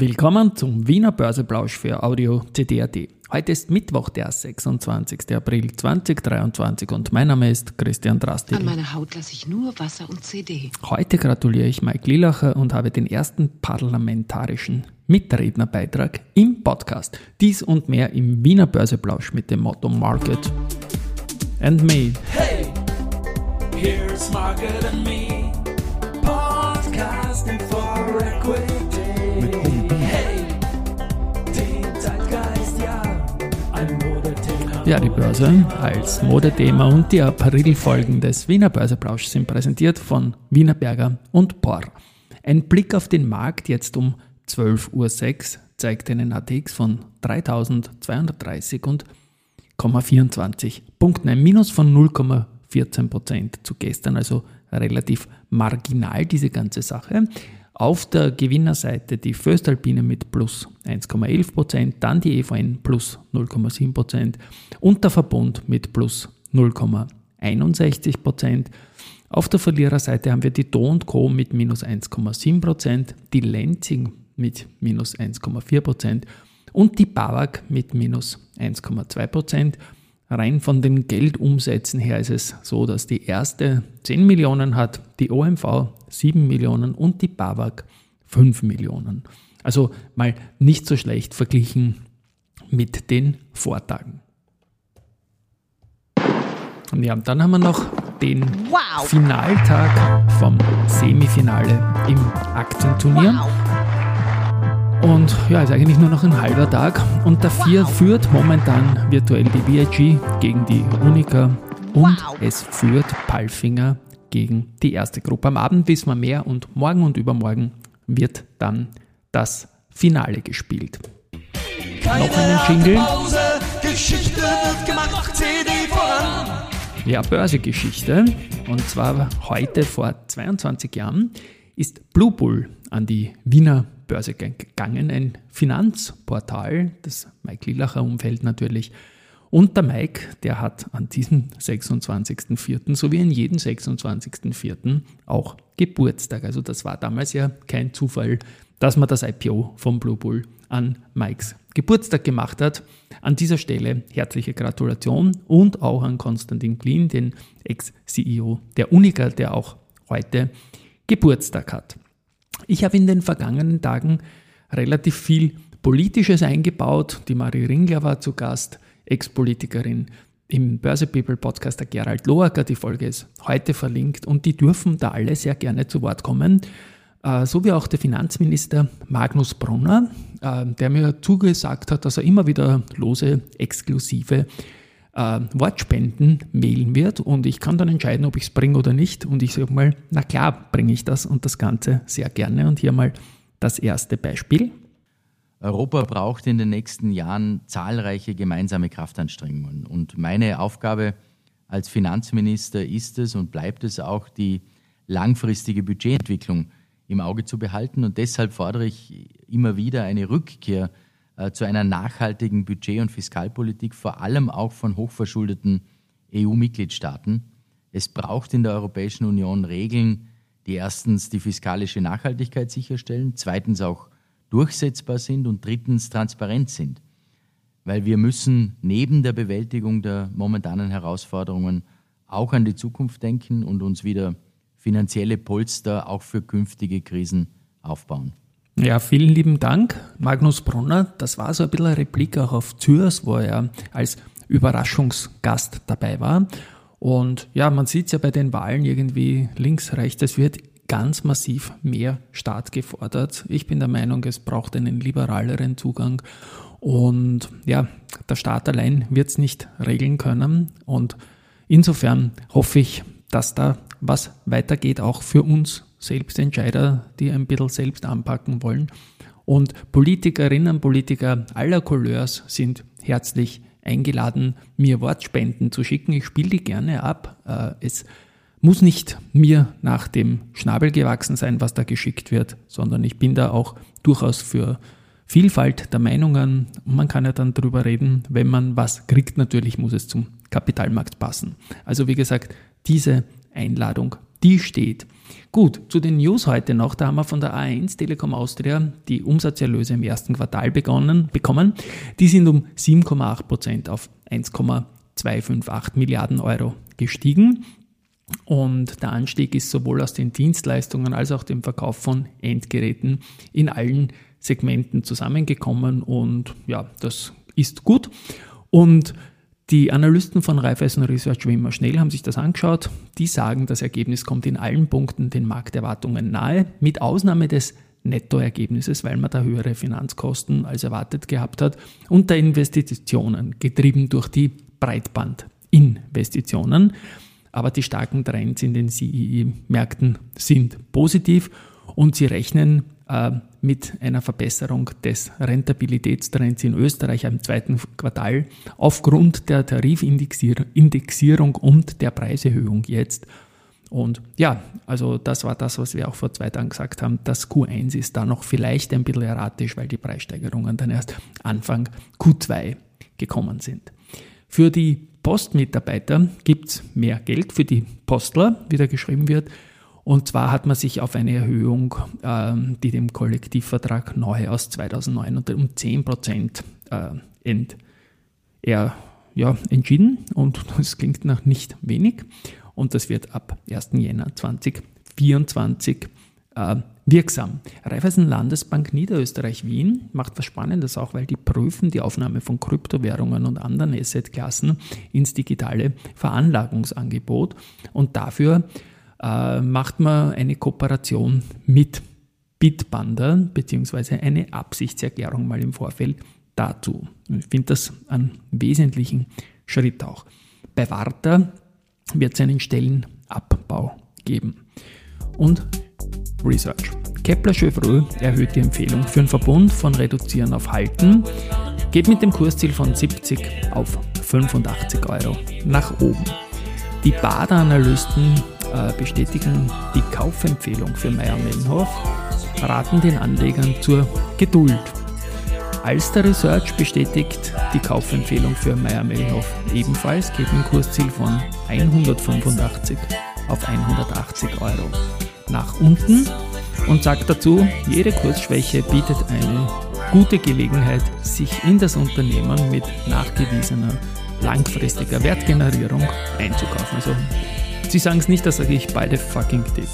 Willkommen zum Wiener Börseplausch für Audio CD.at. Heute ist Mittwoch, der 26. April 2023 und mein Name ist Christian Drastil. An meiner Haut lasse ich nur Wasser und CD. Heute gratuliere ich Mike Lillacher und habe den ersten parlamentarischen Mitrednerbeitrag im Podcast. Dies und mehr im Wiener Börseplausch mit dem Motto Market and Me. Hey, here's Market and Me, podcasting for Equity. Ja, die Börse als Modethema und die Aprilfolgen des Wiener Börseplausch sind präsentiert von Wiener Berger und Por. Ein Blick auf den Markt jetzt um 12.06 Uhr zeigt einen ATX von 3230 und 0,24 Punkten, ein Minus von 0,14 Prozent zu gestern, also relativ marginal diese ganze Sache. Auf der Gewinnerseite die Föstalpine mit plus 1,11 Prozent, dann die EVN plus 0,7 Prozent und der Verbund mit plus 0,61 Prozent. Auf der Verliererseite haben wir die Do Co. mit minus 1,7 Prozent, die Lenzing mit minus 1,4 Prozent und die BAWAG mit minus 1,2 Prozent. Rein von den Geldumsätzen her ist es so, dass die erste 10 Millionen hat, die OMV 7 Millionen und die BAWAG 5 Millionen. Also mal nicht so schlecht verglichen mit den Vortagen. Und ja, dann haben wir noch den Wow. Finaltag vom Semifinale im Aktienturnier. Und ja, ist eigentlich nur noch ein halber Tag. Und dafür führt momentan virtuell die BIG gegen die Unica und Wow. es führt Palfinger gegen die erste Gruppe. Am Abend wissen wir mehr und morgen und übermorgen wird dann das Finale gespielt. Keine Noch einen Jingle. Pause, Geschichte wird gemacht, CD voran. Ja, Börsegeschichte. Und zwar heute vor 22 Jahren ist Blue Bull an die Wiener Börse gegangen, ein Finanzportal, das Mike Lillacher Umfeld natürlich. Und der Mike, der hat an diesem 26.04. sowie an jedem 26.04. auch Geburtstag. Also das war damals ja kein Zufall, dass man das IPO von Blue Bull an Mikes Geburtstag gemacht hat. An dieser Stelle herzliche Gratulation und auch an Konstantin Klien, den Ex-CEO der Unica, der auch heute Geburtstag hat. Ich habe in den vergangenen Tagen relativ viel Politisches eingebaut. Die Marie Ringler war zu Gast, Ex-Politikerin. Im Börse People Podcast der Gerald Loacker, die Folge ist heute verlinkt und die dürfen da alle sehr gerne zu Wort kommen. Äh, So wie auch der Finanzminister Magnus Brunner, äh, der mir zugesagt hat, dass er immer wieder lose, exklusive äh, Wortspenden mailen wird und ich kann dann entscheiden, ob ich es bringe oder nicht. Und ich sage mal, na klar, bringe ich das und das Ganze sehr gerne. Und hier mal das erste Beispiel. Europa braucht in den nächsten Jahren zahlreiche gemeinsame Kraftanstrengungen. Und meine Aufgabe als Finanzminister ist es und bleibt es auch, die langfristige Budgetentwicklung im Auge zu behalten. Und deshalb fordere ich immer wieder eine Rückkehr zu einer nachhaltigen Budget- und Fiskalpolitik, vor allem auch von hochverschuldeten EU-Mitgliedstaaten. Es braucht in der Europäischen Union Regeln, die erstens die fiskalische Nachhaltigkeit sicherstellen, zweitens auch durchsetzbar sind und drittens transparent sind. Weil wir müssen neben der Bewältigung der momentanen Herausforderungen auch an die Zukunft denken und uns wieder finanzielle Polster auch für künftige Krisen aufbauen. Ja, vielen lieben Dank, Magnus Brunner. Das war so ein bisschen eine Replik auch auf Zürs, wo er als Überraschungsgast dabei war. Und ja, man sieht es ja bei den Wahlen irgendwie links, rechts, es wird ganz massiv mehr Staat gefordert. Ich bin der Meinung, es braucht einen liberaleren Zugang. Und ja, der Staat allein wird es nicht regeln können. Und insofern hoffe ich, dass da was weitergeht, auch für uns Selbstentscheider, die ein bisschen selbst anpacken wollen. Und Politikerinnen, Politiker aller Couleurs sind herzlich eingeladen, mir Wortspenden zu schicken. Ich spiele die gerne ab. Äh, Es muss nicht mir nach dem Schnabel gewachsen sein, was da geschickt wird, sondern ich bin da auch durchaus für Vielfalt der Meinungen. Man kann ja dann drüber reden, wenn man was kriegt. Natürlich muss es zum Kapitalmarkt passen. Also wie gesagt, diese Einladung die steht. Gut, zu den News heute noch. Da haben wir von der A1 Telekom Austria die Umsatzerlöse im ersten Quartal begonnen, bekommen. Die sind um 7,8 Prozent auf 1,258 Milliarden Euro gestiegen. Und der Anstieg ist sowohl aus den Dienstleistungen als auch dem Verkauf von Endgeräten in allen Segmenten zusammengekommen. Und ja, das ist gut. Und die Analysten von Raiffeisen Research wie immer schnell haben sich das angeschaut. Die sagen, das Ergebnis kommt in allen Punkten den Markterwartungen nahe, mit Ausnahme des Nettoergebnisses, weil man da höhere Finanzkosten als erwartet gehabt hat und der Investitionen, getrieben durch die Breitbandinvestitionen. Aber die starken Trends in den CEE-Märkten sind positiv und sie rechnen mit einer Verbesserung des Rentabilitätstrends in Österreich im zweiten Quartal aufgrund der Tarifindexierung und der Preiserhöhung jetzt. Und ja, also das war das, was wir auch vor zwei Tagen gesagt haben. Das Q1 ist da noch vielleicht ein bisschen erratisch, weil die Preissteigerungen dann erst Anfang Q2 gekommen sind. Für die Postmitarbeiter gibt es mehr Geld für die Postler, wie da geschrieben wird. Und zwar hat man sich auf eine Erhöhung, ähm, die dem Kollektivvertrag neu aus 2009 um 10 Prozent äh, ent, ja, entschieden. Und das klingt nach nicht wenig. Und das wird ab 1. Jänner 2024 äh, wirksam. Raiffeisen Landesbank Niederösterreich Wien macht was Spannendes auch, weil die prüfen die Aufnahme von Kryptowährungen und anderen Assetklassen ins digitale Veranlagungsangebot. Und dafür äh, macht man eine Kooperation mit Bitbander beziehungsweise eine Absichtserklärung mal im Vorfeld dazu. Ich finde das einen wesentlichen Schritt auch. Bei Warta wird es einen Stellenabbau geben. Und Research. Kepler Chevreux erhöht die Empfehlung für einen Verbund von Reduzieren auf Halten, geht mit dem Kursziel von 70 auf 85 Euro nach oben. Die Bader-Analysten äh, bestätigen die Kaufempfehlung für Meyer-Mellenhof, raten den Anlegern zur Geduld. Alster Research bestätigt die Kaufempfehlung für Meyer-Mellenhof ebenfalls, geht ein Kursziel von 185 auf 180 Euro nach unten und sagt dazu, jede Kursschwäche bietet eine gute Gelegenheit, sich in das Unternehmen mit nachgewiesener langfristiger Wertgenerierung einzukaufen. Also Sie sagen es nicht, das sage ich beide fucking dick.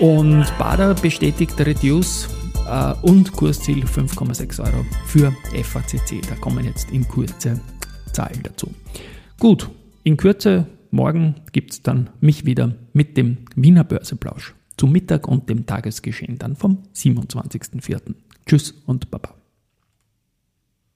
Und Bader bestätigt Reduce äh, und Kursziel 5,6 Euro für FACC. Da kommen jetzt in Kürze Zahlen dazu. Gut, in Kürze morgen gibt es dann mich wieder mit dem Wiener Börseplausch zum Mittag und dem Tagesgeschehen dann vom 27.04. Tschüss und Baba.